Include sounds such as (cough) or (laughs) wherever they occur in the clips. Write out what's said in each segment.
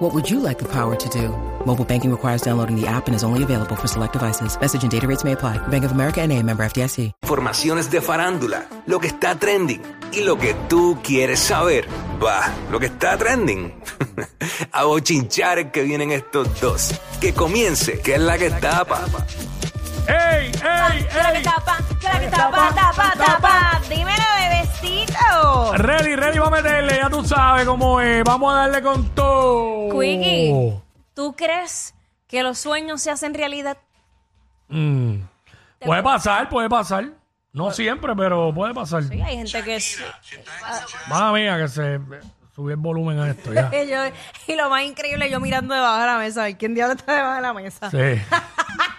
What would you like the power to do? Mobile banking requires downloading the app and is only available for select devices. Message and data rates may apply. Bank of America and a member FDIC. Informaciones de farándula, lo que está trending y lo que tú quieres saber. Va, lo que está trending. (laughs) A bochinchar que vienen estos dos. Que comience, que es la que tapa. ¡Ey, ey, ey! tapa, que la que tapa, tapa, tapa. Dímelo, bebecito. Ready, ready, vamos a meterle, ya tú sabes cómo es. Vamos a darle con todo. Quickie, ¿tú crees que los sueños se hacen realidad? Mm. Puede pasar, puede pasar. No siempre, pero puede pasar. Sí, hay gente que. Madre mía, que se subió el volumen a esto ya. y, (laughs) yo- y lo más increíble, yo mirando debajo de la mesa. ¿y ¿Quién diablo está debajo de la mesa? Sí. (laughs)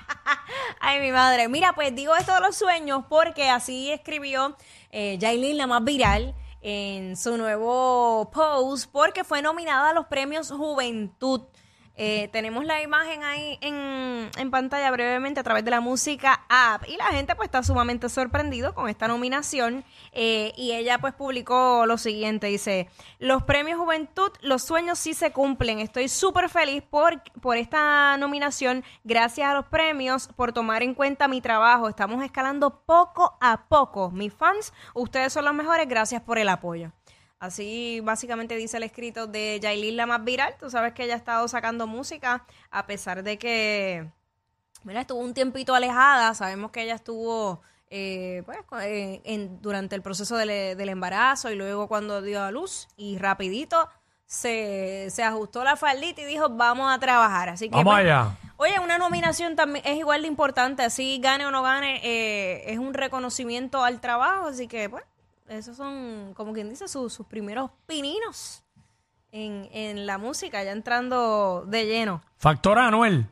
Ay, mi madre. Mira, pues digo esto de los sueños porque así escribió eh, la más viral, en su nuevo post, porque fue nominada a los premios Juventud. Eh, tenemos la imagen ahí en, en pantalla brevemente a través de la música app y la gente pues está sumamente sorprendido con esta nominación eh, y ella pues publicó lo siguiente, dice, los premios Juventud, los sueños sí se cumplen, estoy súper feliz por, por esta nominación, gracias a los premios, por tomar en cuenta mi trabajo, estamos escalando poco a poco, mis fans, ustedes son los mejores, gracias por el apoyo. Así básicamente dice el escrito de Yailin, la más viral. Tú sabes que ella ha estado sacando música a pesar de que mira, estuvo un tiempito alejada. Sabemos que ella estuvo eh, pues, eh, en- durante el proceso del, del embarazo y luego cuando dio a luz y rapidito se, se ajustó la faldita y dijo vamos a trabajar. Así que Vamos pues, allá. Oye, una nominación también es igual de importante, así gane o no gane, eh, es un reconocimiento al trabajo, así que pues, esos son, como quien dice, sus, sus primeros pininos en, en la música, ya entrando de lleno. Factor Anuel.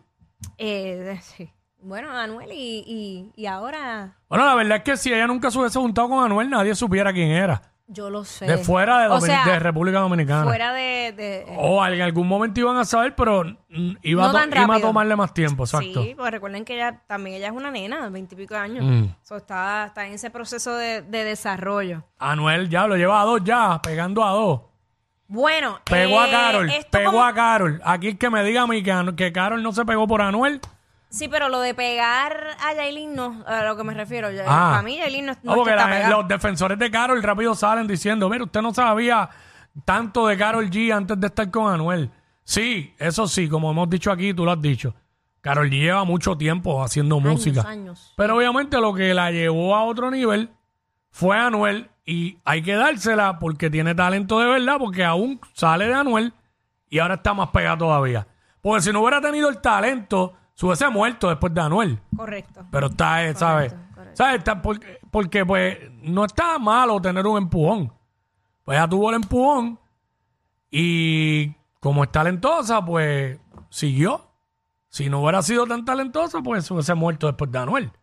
Eh, sí. Bueno, Anuel y, y, y ahora Bueno, la verdad es que si ella nunca se hubiese juntado con Anuel, nadie supiera quién era. Yo lo sé. De fuera de, O Domin- sea, de República Dominicana. fuera de... de- O en algún momento iban a saber, pero mm, iba, No a, to- tan iba a rápido. tomarle más tiempo, exacto. Sí, pues recuerden que ella también ella es una nena de veintipico años. Mm. So, está, está en ese proceso de, de desarrollo. Anuel ya lo lleva a dos ya, pegando a dos. Bueno, Pegó a eh, Carol, esto pegó como- a Carol. Aquí el que me diga a mí que, Anu- que Carol no se pegó por Anuel. Sí, pero lo de pegar a Yailin no, a lo que me refiero. Ya- Ah. Para mí Yailin no, no No, es que porque está la- pegada. los defensores de Carol rápido salen diciendo, mira, usted no sabía tanto de Carol G antes de estar con Anuel. Sí, eso sí, como hemos dicho aquí, tú lo has dicho. Carol G lleva mucho tiempo haciendo Años, música. años. Pero obviamente lo que la llevó a otro nivel fue Anuel y hay que dársela porque tiene talento de verdad, porque aún sale de Anuel y ahora está más pegado todavía. Porque si no hubiera tenido el talento, se hubiese muerto después de Anuel. Correcto. Pero está, eh, ¿sabes? correcto. ¿Sabes? Está porque, porque, pues no está malo tener un empujón. Pues ya tuvo el empujón y como es talentosa, pues siguió. Si no hubiera sido tan talentosa, pues se hubiese muerto después de Anuel.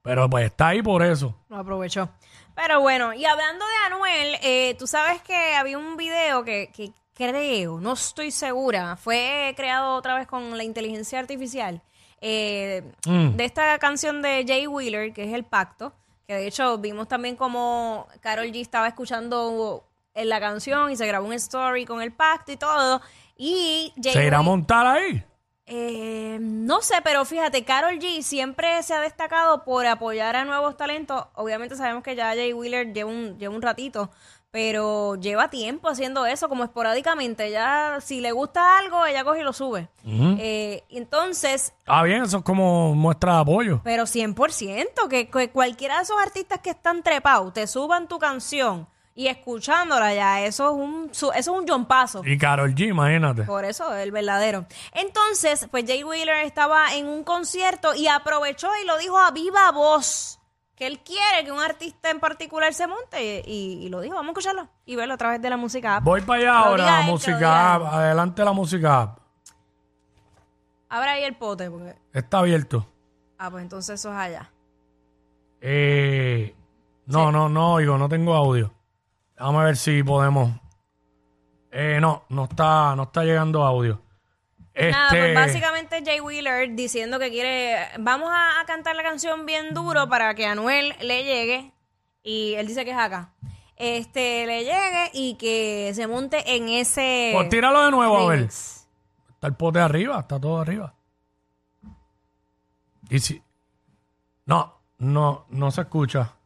Pero pues está ahí por eso. Lo aprovechó. Pero bueno, y hablando de Anuel, eh, tú sabes que había un video que, que creo, no estoy segura, fue creado otra vez con la inteligencia artificial, eh, Mm. de esta canción de Jay Wheeler, que es El Pacto, que de hecho vimos también como Carol G estaba escuchando en la canción y se grabó un story con El Pacto y todo. Y Jay ¿Se irá a montar ahí? eh, no sé, pero fíjate, Carol G siempre se ha destacado por apoyar a nuevos talentos. Obviamente sabemos que ya Jay Wheeler lleva un, lleva un ratito, pero lleva tiempo haciendo eso, como esporádicamente. Ya, si le gusta algo, ella coge y lo sube. Eh, entonces, Ah, bien, eso es como muestra de apoyo. pero 100%, que, que cualquiera de esos artistas que están trepados te suban tu canción y escuchándola ya, eso es un, su- eso es un jompazo. Y Carol G, imagínate. Por eso, el verdadero. Entonces, pues Jay Wheeler estaba en un concierto y aprovechó y lo dijo a viva voz que él quiere que un artista en particular se monte y, y lo dijo. Vamos a escucharlo y verlo a través de la música. app. Voy para allá ahora, música app. Adelante la música app. Abre ahí el pote, porque. Está abierto. Ah, pues entonces eso es allá. Eh, no, no, no oigo, no tengo audio. Vamos a ver si podemos. Eh, no, no está, no está llegando audio. Nada, Este, pues básicamente Jay Wheeler diciendo que quiere, vamos a, a cantar la canción bien duro para que Anuel le llegue y él dice que es acá. Este, le llegue y que se monte en ese Pues tíralo de nuevo a ver. Está el pote arriba, está todo arriba. Y si. No, no, no se escucha.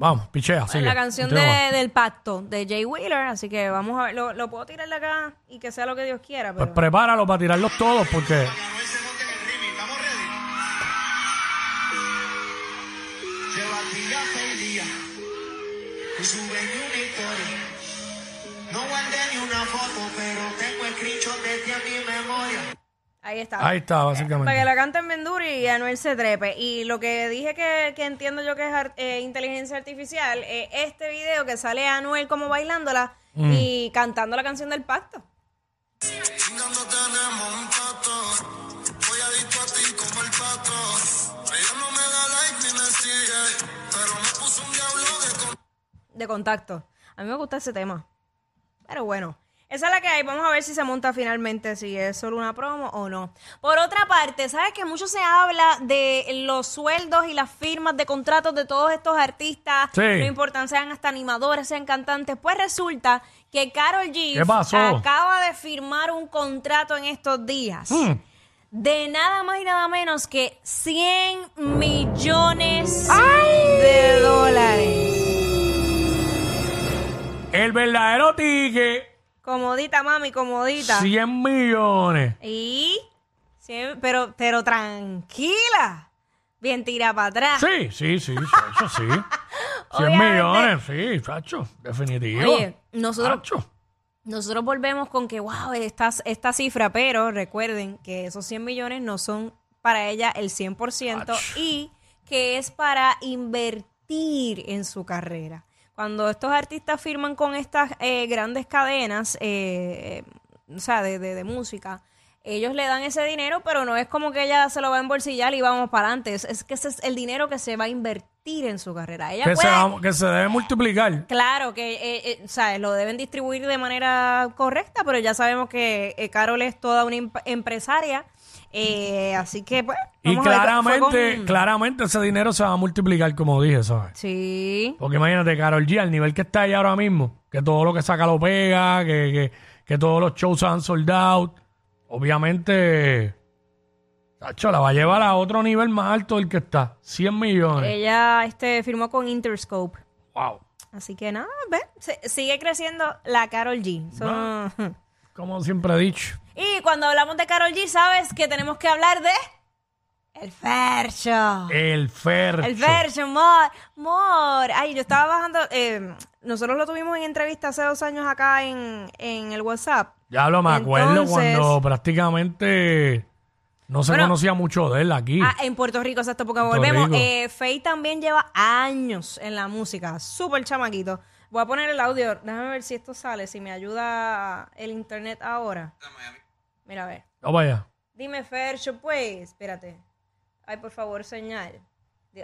Vamos, pichea, sigue. la canción continúa. de- del pacto de Jay Wheeler, así que vamos a ver, lo, lo puedo tirar de acá y que sea lo que Dios quiera, Pues pero prepáralo para tirarlos todos porque. Lleva días seis días y sube ni una historia. No guardé ni una foto, pero tengo screenshot desde a mi memoria. Ahí está. Ahí está, básicamente. Para que la canten bien duro y Anuel se trepe. Y lo que dije que, que entiendo yo que es ar- eh, inteligencia artificial, es este video que sale Anuel como bailándola Mm. y cantando la canción del pacto. De contacto. A mí me gusta ese tema. Pero bueno, esa es la que hay. Vamos a ver si se monta finalmente, si es solo una promo o no. Por otra parte, ¿sabes que mucho se habla de los sueldos y las firmas de contratos de todos estos artistas? Sí. No importan, sean hasta animadores, sean cantantes. Pues resulta que Carol G acaba de firmar un contrato en estos días. Hmm. De nada más y nada menos que 100 millones de dólares. El verdadero tique, Comodita, mami, comodita. 100 millones. Y. sí, pero, pero tranquila. Bien tira para atrás. Sí, sí, sí, eso sí. (laughs) 100 Obviamente. millones, sí, chacho, definitivo. Oye, nosotros, Chacho. nosotros volvemos con que, wow, esta, esta cifra, pero recuerden que esos 100 millones no son para ella el 100% Ach. y que es para invertir en su carrera. Cuando estos artistas firman con estas eh, grandes cadenas, eh, eh, o sea, de, de- de música, ellos le dan ese dinero, pero no es como que ella se lo va a embolsillar y vamos para adelante. Es, es que ese es el dinero que se va a invertir en su carrera. Ella Que se, puede- va- que se debe multiplicar. Claro que, eh, eh, ¿sabes? Lo deben distribuir de manera correcta, pero ya sabemos que eh, Carol es toda una empresaria. Eh, así que, pues. Y vamos a ver, fue claramente, con- claramente ese dinero se va a multiplicar, como dije, ¿sabes? Sí. Porque imagínate, Carol G, al nivel que está ella ahora mismo, que todo lo que saca lo pega, que, que, que todos los shows se han sold out, obviamente, chacho, la va a llevar a otro nivel más alto del que está. 100 millones. Ella este, firmó con Interscope. Wow. Así que nada, ve, se- sigue creciendo la Carol G. (laughs) Como siempre he dicho. y cuando hablamos de Carol G, sabes que tenemos que hablar de. El Fercho. El Fercho. El Fercho, amor, amor. Ay, yo estaba bajando. eh, nosotros lo tuvimos en entrevista hace dos años acá en, en el WhatsApp. Ya lo me acuerdo Entonces- cuando prácticamente no se Bueno, conocía mucho de él aquí. Ah, en Puerto Rico, exacto, porque Puerto volvemos. Eh, Faye también lleva años en la música, súper chamaquito. Voy a poner el audio, déjame ver si esto sale, si me ayuda el internet ahora. Mira, a ver. Vamos allá. Dime, Fercho, pues, espérate. Ay, por favor, señal.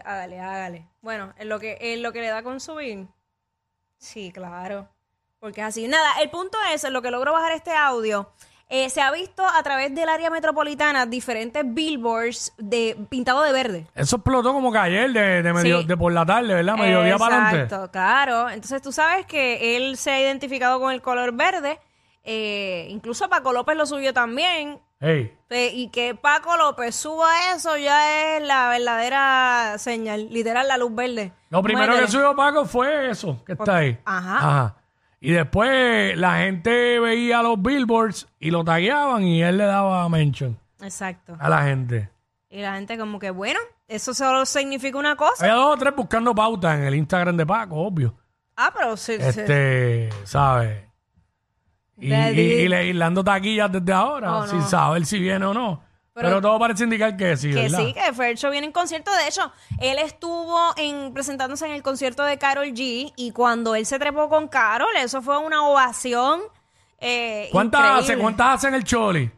Hágale, hágale. Bueno, en lo que, en lo que le da con subir. Sí, claro. Porque es así. Nada, el punto es, en lo que logro bajar este audio, eh, se ha visto a través del área metropolitana diferentes billboards de pintado de verde. Eso explotó como que ayer de, de, medio, Sí. de por la tarde, ¿verdad? Mediodía para adelante. Exacto, claro. Entonces tú sabes que él se ha identificado con el color verde. eh, incluso Paco López lo subió también. Eh, y que Paco López suba eso ya es la verdadera señal, literal la luz verde. lo primero que subió Paco fue eso, que está ahí. Ajá. Y después la gente veía los billboards y lo tagueaban y él le daba mention Exacto. a la gente. Y la gente como que, bueno, eso solo significa una cosa. Había dos o tres buscando pautas en el Instagram de Paco, obvio. Ah, pero sí, sí. Este, ¿sabes? Y, Daddy. y, y le y le dando taquillas desde ahora, Oh, sin no. saber si viene o no. Pero, Pero- todo parece indicar que sí, Que ¿verdad? sí, que Fercho viene en concierto. De hecho, él estuvo en, presentándose en el concierto de Carol G. Y cuando él se trepó con Carol, eso fue una ovación. Eh, ¿Cuántas hace? ¿Cuántas hacen el Choli?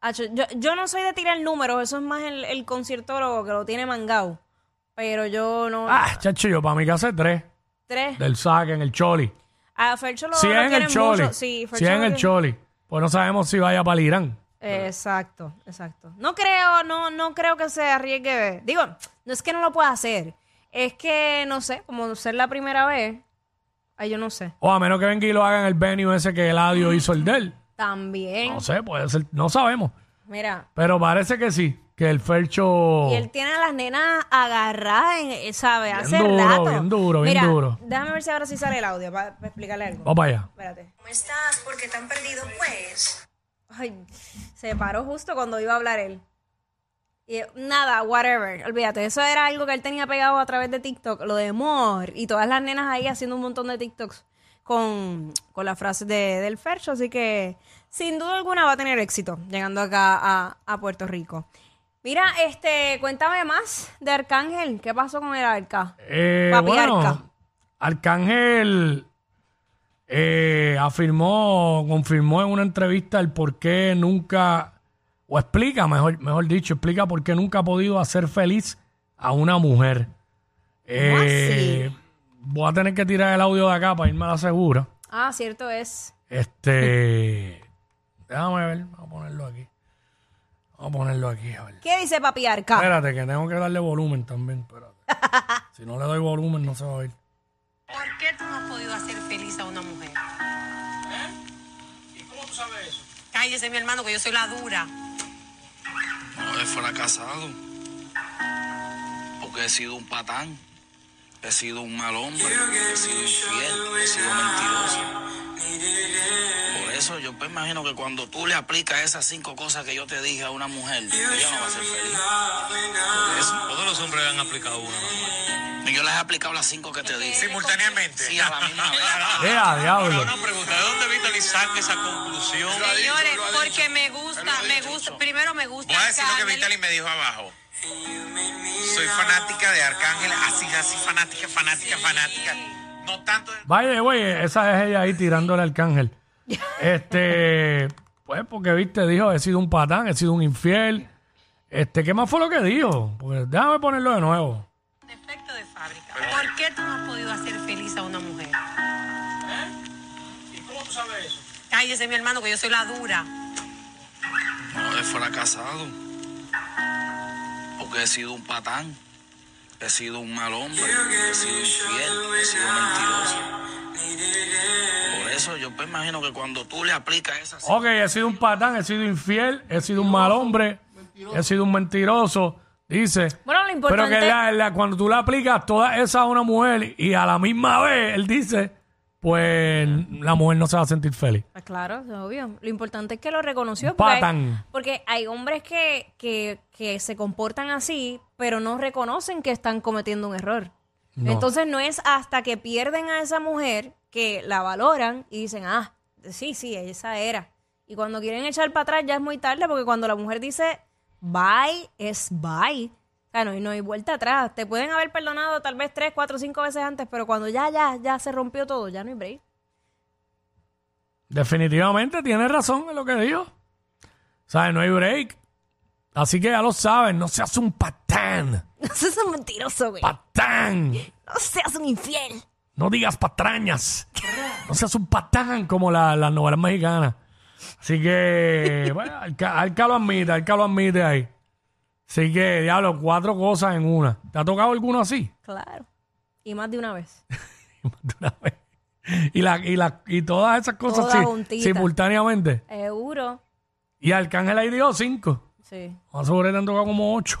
Acho, Yo, yo no soy de tirar números, eso es más el, el conciertólogo que lo tiene mangado. pero yo no. Ah, chacho, yo para mi casa es tres. Tres. Del saque en el choli. A Fercho lo, Si lo en el choli. mucho. Sí, si Fercho es en el choli. Pues no sabemos si vaya para el Irán. Exacto, exacto. No creo, no, no creo que se arriesgue. Digo, no es que no lo pueda hacer. Es que, no sé, como ser la primera vez. Ay, yo no sé. O a menos que venga y lo haga en el venue ese que Eladio hizo el de él. También. No sé, puede ser. No sabemos. Mira. Pero parece que sí. Que el Fercho. Y él tiene a las nenas agarradas, en, ¿sabes? Bien Hace duro, rato. bien duro, bien Mira, duro. Déjame ver si ahora sí sale el audio para, explicarle algo. Vamos para allá. Espérate. ¿Cómo estás? ¿Por qué tan perdido, pues? Ay, se paró justo cuando iba a hablar él. Y nada, whatever. Olvídate, eso era algo que él tenía pegado a través de TikTok, lo de amor. Y todas las nenas ahí haciendo un montón de TikToks con, con la frase de, del Fercho. Así que sin duda alguna va a tener éxito llegando acá a, a Puerto Rico. Mira, este, cuéntame más de Arcángel. ¿Qué pasó con el arca? Eh, Papi bueno, Arca. Arcángel eh, afirmó, confirmó en una entrevista el por qué nunca, o explica, mejor, mejor dicho, explica por qué nunca ha podido hacer feliz a una mujer. Eh, voy a tener que tirar el audio de acá para irme a la segura. Ah, cierto es. Este, déjame ver, vamos a ponerlo aquí. Vamos a ponerlo aquí, a ver. ¿Qué dice Papi Arca? Espérate, que tengo que darle volumen también. Espérate. (laughs) si no le doy volumen, no se va a oír. ¿Por qué tú no has podido hacer feliz a una mujer? ¿Y cómo tú sabes eso? Cállese, mi hermano, que yo soy la dura. No, he fracasado. Porque he sido un patán. He sido un mal hombre. He sido infiel. He sido mentiroso. Por eso yo me imagino que cuando tú le aplicas esas cinco cosas que yo te dije a una mujer, ella no va a ser feliz. Por eso. Todos los hombres han aplicado una. Y yo les he aplicado las cinco que te dije. Simultáneamente. Sí, a la misma (laughs) vez. ¡Ea, diablo! Una pregunta, ¿de dónde viste Liz saca esa conclusión? Señores, porque me gusta, me gusta, primero me gusta. Voy a decir lo que Arcángel. Vitali me dijo abajo. Soy fanática de Arcángel, así, así, fanática, fanática, fanática. No tanto de... Vaya, güey, esa es ella ahí tirándole al cángel. Este, pues porque, viste, dijo, he sido un patán, he sido un infiel. Este, ¿qué más fue lo que dijo? Pues déjame ponerlo de nuevo. Defecto de fábrica. ¿Por qué tú no has podido hacer feliz a una mujer? ¿Y cómo tú sabes eso? Cállese, mi hermano, que yo soy la dura. No, he fracasado. Porque he sido un patán. He sido un mal hombre. He sido infiel. He sido mentiroso. Por eso yo me imagino que cuando tú le aplicas esas Ok, he sido un patán, he sido infiel, he sido un mal hombre, he sido un mentiroso, dice. Bueno, lo importante- Pero que la- la- cuando tú le aplicas todas esas a una mujer y a la misma vez él dice, pues la mujer no se va a sentir feliz. Pues claro, es obvio. Lo importante es que lo reconoció. Un Porque hay, patán. porque hay hombres que, que, que se comportan así, pero no reconocen que están cometiendo un error. No. Entonces no es hasta que pierden a esa mujer que la valoran y dicen, ah, sí, sí, esa era. Y cuando quieren echar para atrás ya es muy tarde porque cuando la mujer dice bye, es bye. O sea, no, hay- no hay vuelta atrás. Te pueden haber perdonado tal vez tres, cuatro, cinco veces antes, pero cuando ya, ya, ya se rompió todo, ya no hay break. Definitivamente tiene razón en lo que dijo. ¿Sabes? No hay break. Así que ya lo saben, no seas un patán. (laughs) No seas un mentiroso, güey. Patán. No seas un infiel. No digas patrañas. No seas un patán como la- las novelas mexicanas. Así que, (laughs) bueno, Arca, Arca lo admite, Arca lo admite ahí. Así que, diablo, cuatro cosas en una. ¿Te ha tocado alguno así? Claro. Y más de una vez. (laughs) De una vez. Y, la, y, la, y todas esas cosas sí, simultáneamente. Seguro. Y Arcángel ahí dio cinco. Sí. A sobre te han tocado como ocho.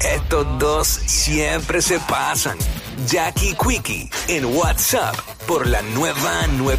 Estos dos siempre se pasan. Jackie Quickie en WhatsApp por la nueva nueva.